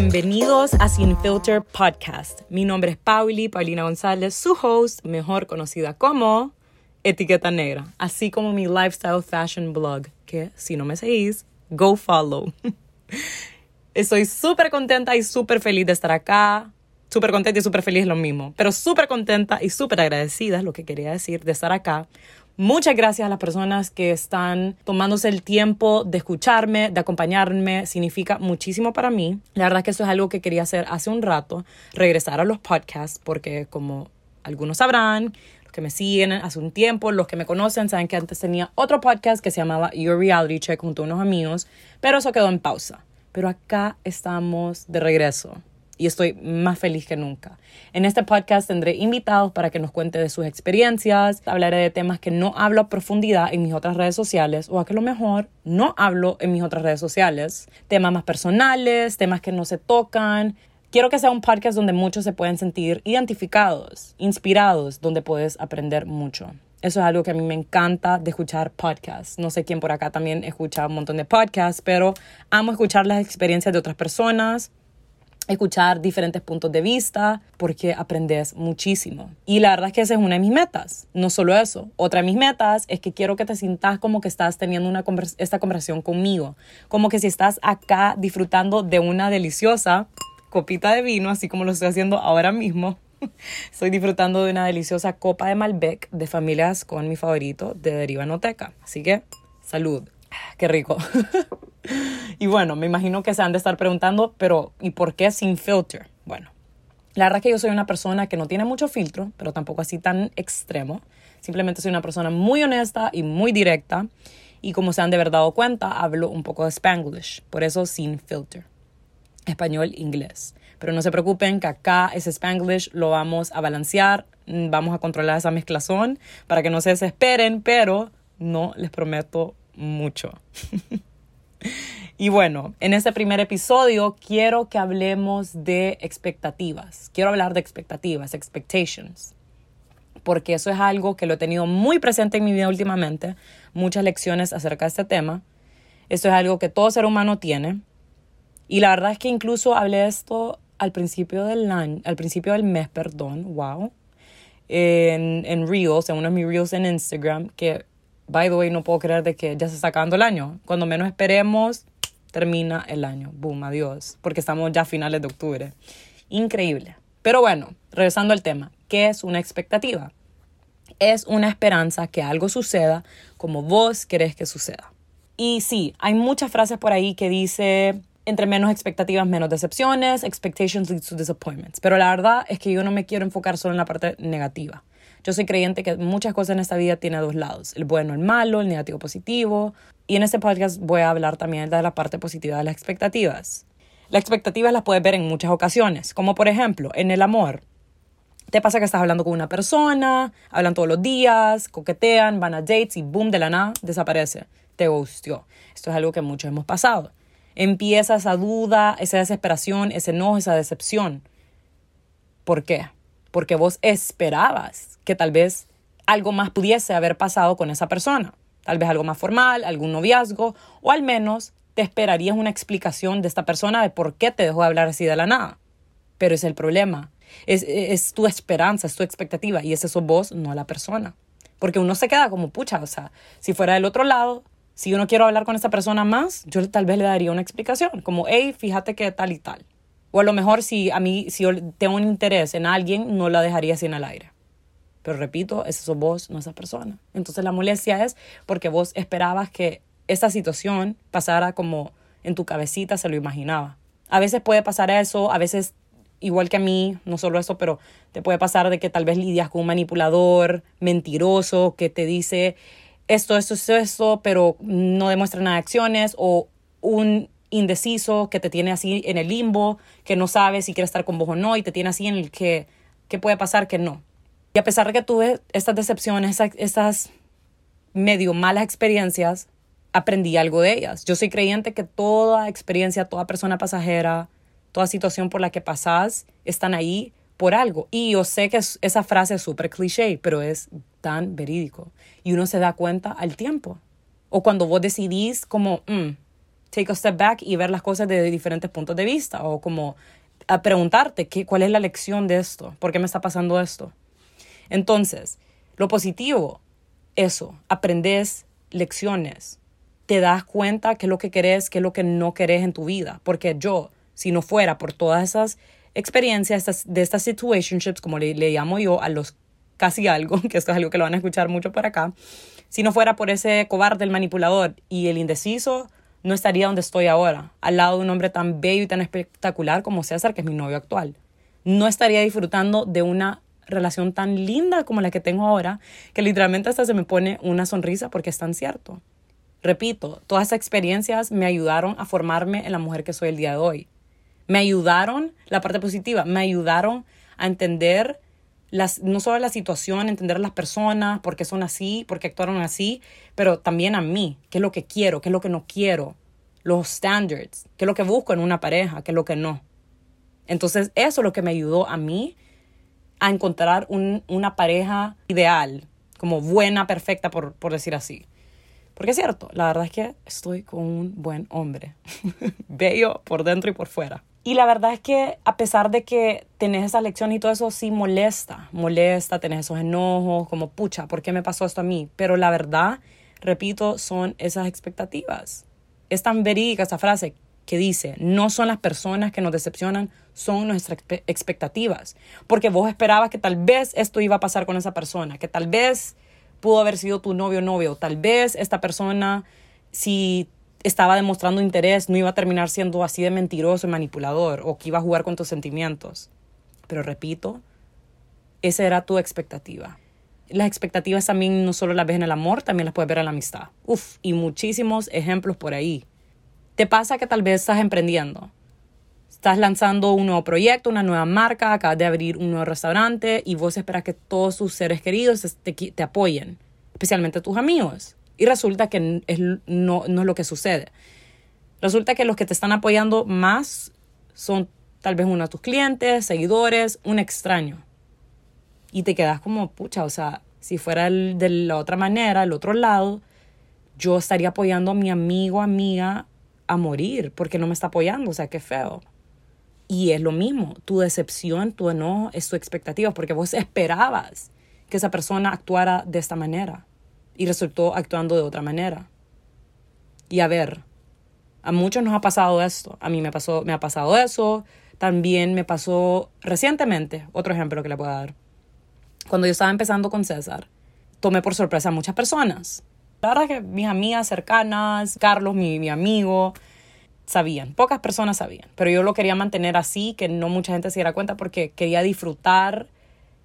Bienvenidos a Sin Filter Podcast. Mi nombre es Pauli, Paulina González, su host, mejor conocida como Etiqueta Negra, así como mi lifestyle fashion blog, que si no me seguís, go follow. Estoy súper contenta y súper feliz de estar acá. Súper contenta y súper feliz es lo mismo, pero súper contenta y súper agradecida es lo que quería decir de estar acá Muchas gracias a las personas que están tomándose el tiempo de escucharme, de acompañarme. Significa muchísimo para mí. La verdad es que eso es algo que quería hacer hace un rato, regresar a los podcasts, porque como algunos sabrán, los que me siguen hace un tiempo, los que me conocen, saben que antes tenía otro podcast que se llamaba Your Reality Check junto a unos amigos, pero eso quedó en pausa. Pero acá estamos de regreso y estoy más feliz que nunca. En este podcast tendré invitados para que nos cuente de sus experiencias, hablaré de temas que no hablo a profundidad en mis otras redes sociales o a que lo mejor no hablo en mis otras redes sociales, temas más personales, temas que no se tocan. Quiero que sea un podcast donde muchos se pueden sentir identificados, inspirados, donde puedes aprender mucho. Eso es algo que a mí me encanta de escuchar podcasts. No sé quién por acá también escucha un montón de podcasts, pero amo escuchar las experiencias de otras personas, escuchar diferentes puntos de vista porque aprendes muchísimo. Y la verdad es que esa es una de mis metas. No solo eso, otra de mis metas es que quiero que te sientas como que estás teniendo una esta conversación conmigo, como que si estás acá disfrutando de una deliciosa copita de vino, así como lo estoy haciendo ahora mismo. Estoy disfrutando de una deliciosa copa de Malbec de familias con mi favorito de Deriva Noteca. Así que, salud. Qué rico. y bueno, me imagino que se han de estar preguntando, pero ¿y por qué sin filter? Bueno, la verdad es que yo soy una persona que no tiene mucho filtro, pero tampoco así tan extremo. Simplemente soy una persona muy honesta y muy directa. Y como se han de haber dado cuenta, hablo un poco de Spanglish, por eso sin filter. Español, inglés. Pero no se preocupen que acá ese Spanglish lo vamos a balancear, vamos a controlar esa mezclazón para que no se desesperen, pero no les prometo mucho. y bueno, en este primer episodio quiero que hablemos de expectativas. Quiero hablar de expectativas, expectations. Porque eso es algo que lo he tenido muy presente en mi vida últimamente. Muchas lecciones acerca de este tema. Esto es algo que todo ser humano tiene. Y la verdad es que incluso hablé de esto al principio del año, al principio del mes, perdón, wow, en, en Reels, en uno de mis Reels en Instagram, que by the way, no puedo creer de que ya se está acabando el año. Cuando menos esperemos, termina el año. Boom, adiós. Porque estamos ya a finales de octubre. Increíble. Pero bueno, regresando al tema, ¿qué es una expectativa? Es una esperanza que algo suceda como vos querés que suceda. Y sí, hay muchas frases por ahí que dice entre menos expectativas, menos decepciones, expectations lead to disappointments. Pero la verdad es que yo no me quiero enfocar solo en la parte negativa. Yo soy creyente que muchas cosas en esta vida tienen dos lados, el bueno, el malo, el negativo, positivo. Y en este podcast voy a hablar también de la parte positiva de las expectativas. Las expectativas las puedes ver en muchas ocasiones, como por ejemplo en el amor. Te pasa que estás hablando con una persona, hablan todos los días, coquetean, van a dates y boom, de la nada desaparece. Te gustió. Esto es algo que muchos hemos pasado. Empieza esa duda, esa desesperación, ese enojo, esa decepción. ¿Por qué? Porque vos esperabas que tal vez algo más pudiese haber pasado con esa persona. Tal vez algo más formal, algún noviazgo, o al menos te esperarías una explicación de esta persona de por qué te dejó de hablar así de la nada. Pero es el problema. Es, es tu esperanza, es tu expectativa, y es eso vos, no la persona. Porque uno se queda como pucha, o sea, si fuera del otro lado, si yo no quiero hablar con esa persona más, yo tal vez le daría una explicación, como, hey, fíjate que tal y tal. O a lo mejor si a mí, si yo tengo un interés en alguien, no la dejaría en el aire. Pero repito, ese sos vos, no esa persona. Entonces la molestia es porque vos esperabas que esta situación pasara como en tu cabecita se lo imaginaba. A veces puede pasar eso, a veces igual que a mí, no solo eso, pero te puede pasar de que tal vez lidias con un manipulador mentiroso que te dice esto, esto, esto, esto, pero no demuestra nada de acciones, o un indeciso que te tiene así en el limbo, que no sabe si quiere estar con vos o no, y te tiene así en el que, ¿qué puede pasar que no. Y a pesar de que tuve estas decepciones, estas medio malas experiencias, aprendí algo de ellas. Yo soy creyente que toda experiencia, toda persona pasajera, toda situación por la que pasás, están ahí por algo. Y yo sé que esa frase es súper cliché, pero es tan verídico. Y uno se da cuenta al tiempo. O cuando vos decidís como, mm, take a step back y ver las cosas desde diferentes puntos de vista o como a preguntarte qué, cuál es la lección de esto, por qué me está pasando esto. Entonces, lo positivo, eso, aprendes lecciones, te das cuenta qué es lo que querés, qué es lo que no querés en tu vida, porque yo, si no fuera por todas esas experiencias de estas situationships, como le, le llamo yo, a los casi algo, que esto es algo que lo van a escuchar mucho por acá, si no fuera por ese cobarde, el manipulador y el indeciso, no estaría donde estoy ahora, al lado de un hombre tan bello y tan espectacular como César, que es mi novio actual. No estaría disfrutando de una relación tan linda como la que tengo ahora, que literalmente hasta se me pone una sonrisa porque es tan cierto. Repito, todas esas experiencias me ayudaron a formarme en la mujer que soy el día de hoy. Me ayudaron, la parte positiva, me ayudaron a entender las, no solo la situación, entender a las personas, por qué son así, por qué actuaron así, pero también a mí, qué es lo que quiero, qué es lo que no quiero, los standards, qué es lo que busco en una pareja, qué es lo que no. Entonces, eso es lo que me ayudó a mí a encontrar una pareja ideal, como buena, perfecta, por, por decir así. Porque es cierto, la verdad es que estoy con un buen hombre, bello por dentro y por fuera. Y la verdad es que a pesar de que tenés esa lección y todo eso, sí molesta, molesta, tenés esos enojos, como pucha, ¿por qué me pasó esto a mí? Pero la verdad, repito, son esas expectativas. Es tan verídica esa frase que dice, no son las personas que nos decepcionan, son nuestras expectativas. Porque vos esperabas que tal vez esto iba a pasar con esa persona, que tal vez pudo haber sido tu novio o novio, tal vez esta persona, si estaba demostrando interés, no iba a terminar siendo así de mentiroso y manipulador o que iba a jugar con tus sentimientos. Pero repito, esa era tu expectativa. Las expectativas también no solo las ves en el amor, también las puedes ver en la amistad. Uf, y muchísimos ejemplos por ahí. Te pasa que tal vez estás emprendiendo. Estás lanzando un nuevo proyecto, una nueva marca, acabas de abrir un nuevo restaurante y vos esperas que todos tus seres queridos te, te apoyen, especialmente tus amigos. Y resulta que no, no es lo que sucede. Resulta que los que te están apoyando más son tal vez uno de tus clientes, seguidores, un extraño. Y te quedas como, pucha, o sea, si fuera de la otra manera, el otro lado, yo estaría apoyando a mi amigo, amiga a morir porque no me está apoyando, o sea, qué feo. Y es lo mismo, tu decepción, tu enojo es tu expectativa porque vos esperabas que esa persona actuara de esta manera y resultó actuando de otra manera. Y a ver, a muchos nos ha pasado esto. A mí me, pasó, me ha pasado eso. También me pasó recientemente, otro ejemplo que le puedo dar. Cuando yo estaba empezando con César, tomé por sorpresa a muchas personas. La verdad que mis amigas cercanas, Carlos, mi, mi amigo, sabían. Pocas personas sabían. Pero yo lo quería mantener así, que no mucha gente se diera cuenta porque quería disfrutar,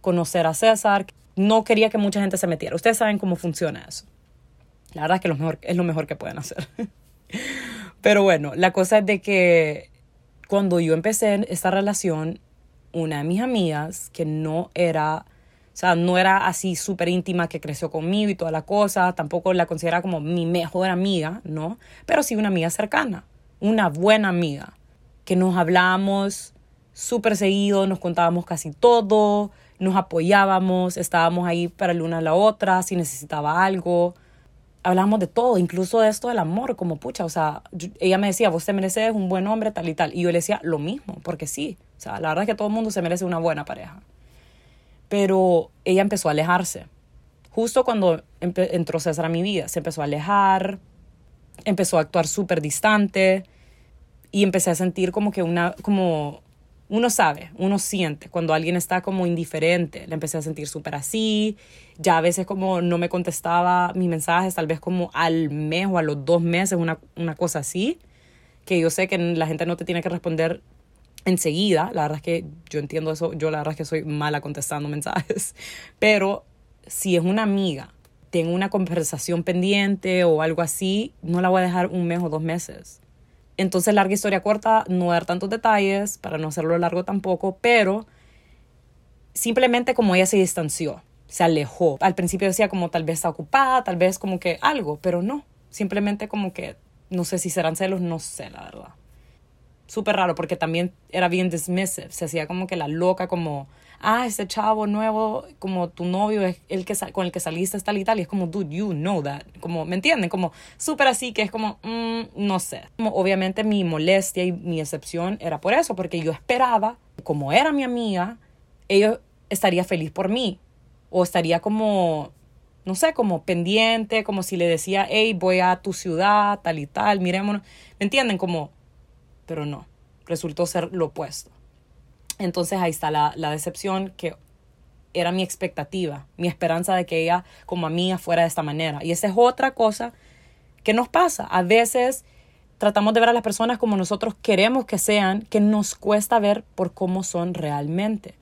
conocer a César, no quería que mucha gente se metiera. Ustedes saben cómo funciona eso. La verdad es que lo mejor, es lo mejor que pueden hacer. Pero bueno, la cosa es de que cuando yo empecé esta relación, una de mis amigas, que no era, o sea, no era así súper íntima, que creció conmigo y toda la cosa, tampoco la considera como mi mejor amiga, ¿no? Pero sí una amiga cercana, una buena amiga, que nos hablábamos súper seguido, nos contábamos casi todo, nos apoyábamos, estábamos ahí para la una a la otra, si necesitaba algo. Hablábamos de todo, incluso de esto del amor, como pucha, o sea, ella me decía, vos te mereces un buen hombre, tal y tal. Y yo le decía lo mismo, porque sí, o sea, la verdad es que todo el mundo se merece una buena pareja. Pero ella empezó a alejarse. Justo cuando entró César a mi vida, se empezó a alejar, empezó a actuar súper distante y empecé a sentir como que una, como uno sabe, uno siente cuando alguien está como indiferente. Le empecé a sentir súper así. Ya a veces como no me contestaba mis mensajes, tal vez como al mes o a los dos meses, una, una cosa así. Que yo sé que la gente no te tiene que responder enseguida. La verdad es que yo entiendo eso. Yo la verdad es que soy mala contestando mensajes. Pero si es una amiga, tengo una conversación pendiente o algo así, no la voy a dejar un mes o dos meses entonces, larga historia corta, no dar tantos detalles para no hacerlo largo tampoco, pero simplemente como ella se distanció, se alejó. Al principio decía como tal vez está ocupada, tal vez como que algo, pero no. Simplemente como que no sé si serán celos, no sé la verdad. Súper raro porque también era bien dismissive, se hacía como que la loca, como, ah, ese chavo nuevo, como tu novio es el que con el que saliste tal y tal, y es como, dude, you know that, como, ¿me entienden? Como súper así, que es como, mm, no sé. Como, obviamente mi molestia y mi decepción era por eso, porque yo esperaba, como era mi amiga, ella estaría feliz por mí, o estaría como, no sé, como pendiente, como si le decía, hey, voy a tu ciudad, tal y tal, mirémonos, ¿me entienden? Como, pero no, resultó ser lo opuesto. Entonces ahí está la, la decepción que era mi expectativa, mi esperanza de que ella como amiga fuera de esta manera. Y esa es otra cosa que nos pasa. A veces tratamos de ver a las personas como nosotros queremos que sean, que nos cuesta ver por cómo son realmente.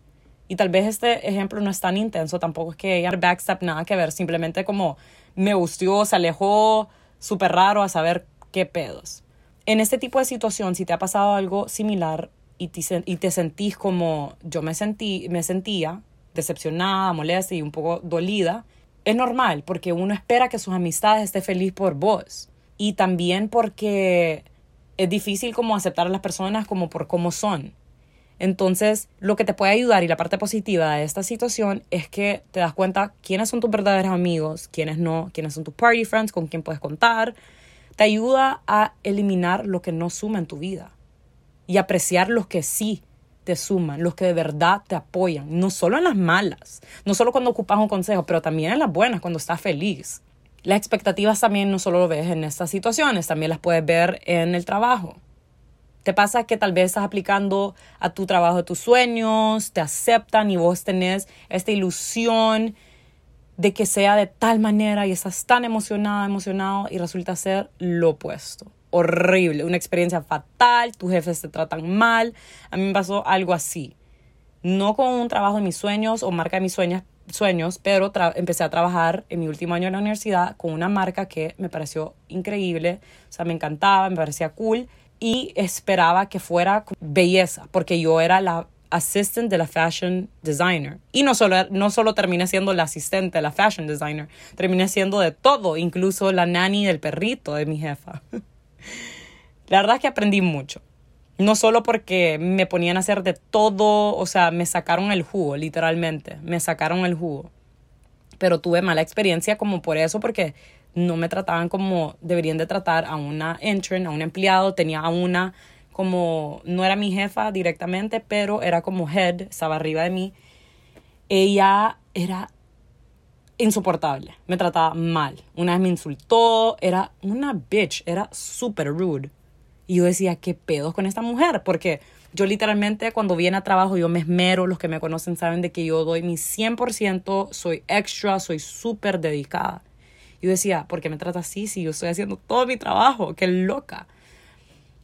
Y tal vez este ejemplo no es tan intenso, tampoco es que ella backstab nada que ver, simplemente como me gustó, se alejó, súper raro a saber qué pedos. En este tipo de situación, si te ha pasado algo similar, y te, y te sentís como yo me, sentí, me sentía, decepcionada, molesta y un poco dolida, es normal porque uno espera que sus amistades estén felices por vos. Y también porque es difícil como aceptar a las personas como por cómo son. Entonces, lo que te puede ayudar y la parte positiva de esta situación es que te das cuenta quiénes son tus verdaderos amigos, quiénes no, quiénes son tus party friends, con quién puedes contar. Te ayuda a eliminar lo que no suma en tu vida y apreciar los que sí te suman, los que de verdad te apoyan, no solo en las malas, no solo cuando ocupas un consejo, pero también en las buenas, cuando estás feliz. Las expectativas también no solo lo ves en estas situaciones, también las puedes ver en el trabajo. Te pasa que tal vez estás aplicando a tu trabajo tus sueños, te aceptan y vos tenés esta ilusión de que sea de tal manera y estás tan emocionada, emocionado y resulta ser lo opuesto horrible, una experiencia fatal, tus jefes te tratan mal. A mí me pasó algo así. No con un trabajo de mis sueños o marca de mis sueños, sueños pero empecé a trabajar en mi último año en la universidad con una marca que me pareció increíble, o sea, me encantaba, me parecía cool y esperaba que fuera belleza, porque yo era la assistant de la fashion designer. Y no solo, no solo terminé siendo la asistente de la fashion designer, terminé siendo de todo, incluso la nanny del perrito de mi jefa. La verdad es que aprendí mucho. No solo porque me ponían a hacer de todo, o sea, me sacaron el jugo, literalmente, me sacaron el jugo. Pero tuve mala experiencia como por eso, porque no me trataban como deberían de tratar a una intern, a un empleado. Tenía a una como, no era mi jefa directamente, pero era como head, estaba arriba de mí. Ella era insoportable, me trataba mal. Una vez me insultó, era una bitch, era súper rude. Y yo decía, ¿qué pedos con esta mujer? Porque yo literalmente cuando viene a trabajo yo me esmero, los que me conocen saben de que yo doy mi 100%, soy extra, soy súper dedicada. Yo decía, ¿por qué me trata así si yo estoy haciendo todo mi trabajo? ¡Qué loca!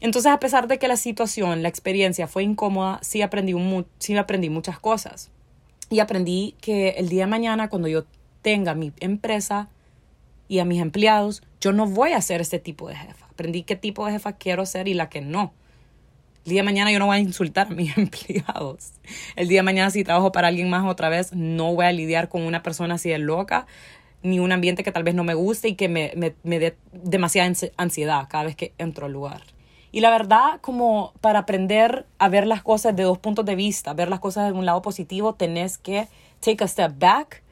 Entonces, a pesar de que la situación, la experiencia fue incómoda, sí aprendí, sí aprendí muchas cosas. Y aprendí que el día de mañana, cuando yo tenga mi empresa y a mis empleados, yo no voy a ser este tipo de jefa. Aprendí qué tipo de jefa quiero ser y la que no. El día de mañana yo no voy a insultar a mis empleados. El día de mañana si trabajo para alguien más otra vez, no voy a lidiar con una persona así de loca, ni un ambiente que tal vez no me guste y que me, me, me dé demasiada ansiedad cada vez que entro al lugar. Y la verdad, como para aprender a ver las cosas de dos puntos de vista, ver las cosas de un lado positivo, tenés que take a step back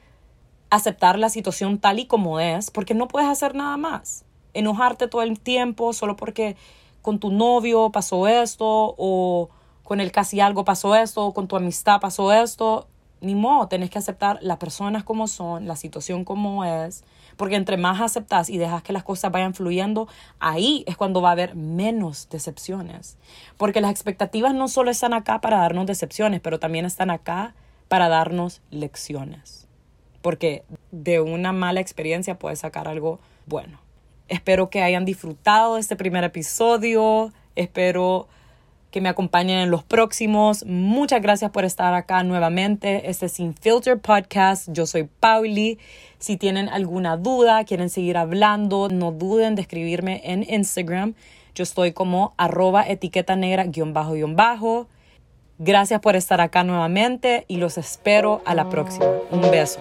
aceptar la situación tal y como es, porque no puedes hacer nada más. Enojarte todo el tiempo solo porque con tu novio pasó esto, o con el casi algo pasó esto, o con tu amistad pasó esto. Ni modo, tenés que aceptar las personas como son, la situación como es, porque entre más aceptas y dejas que las cosas vayan fluyendo, ahí es cuando va a haber menos decepciones. Porque las expectativas no solo están acá para darnos decepciones, pero también están acá para darnos lecciones porque de una mala experiencia puedes sacar algo bueno. Espero que hayan disfrutado de este primer episodio, espero que me acompañen en los próximos. Muchas gracias por estar acá nuevamente. Este es Sin Filter Podcast. Yo soy Pauli. Si tienen alguna duda, quieren seguir hablando, no duden de escribirme en Instagram. Yo estoy como arroba etiqueta negra guion bajo guion bajo. Gracias por estar acá nuevamente y los espero a la próxima. Un beso.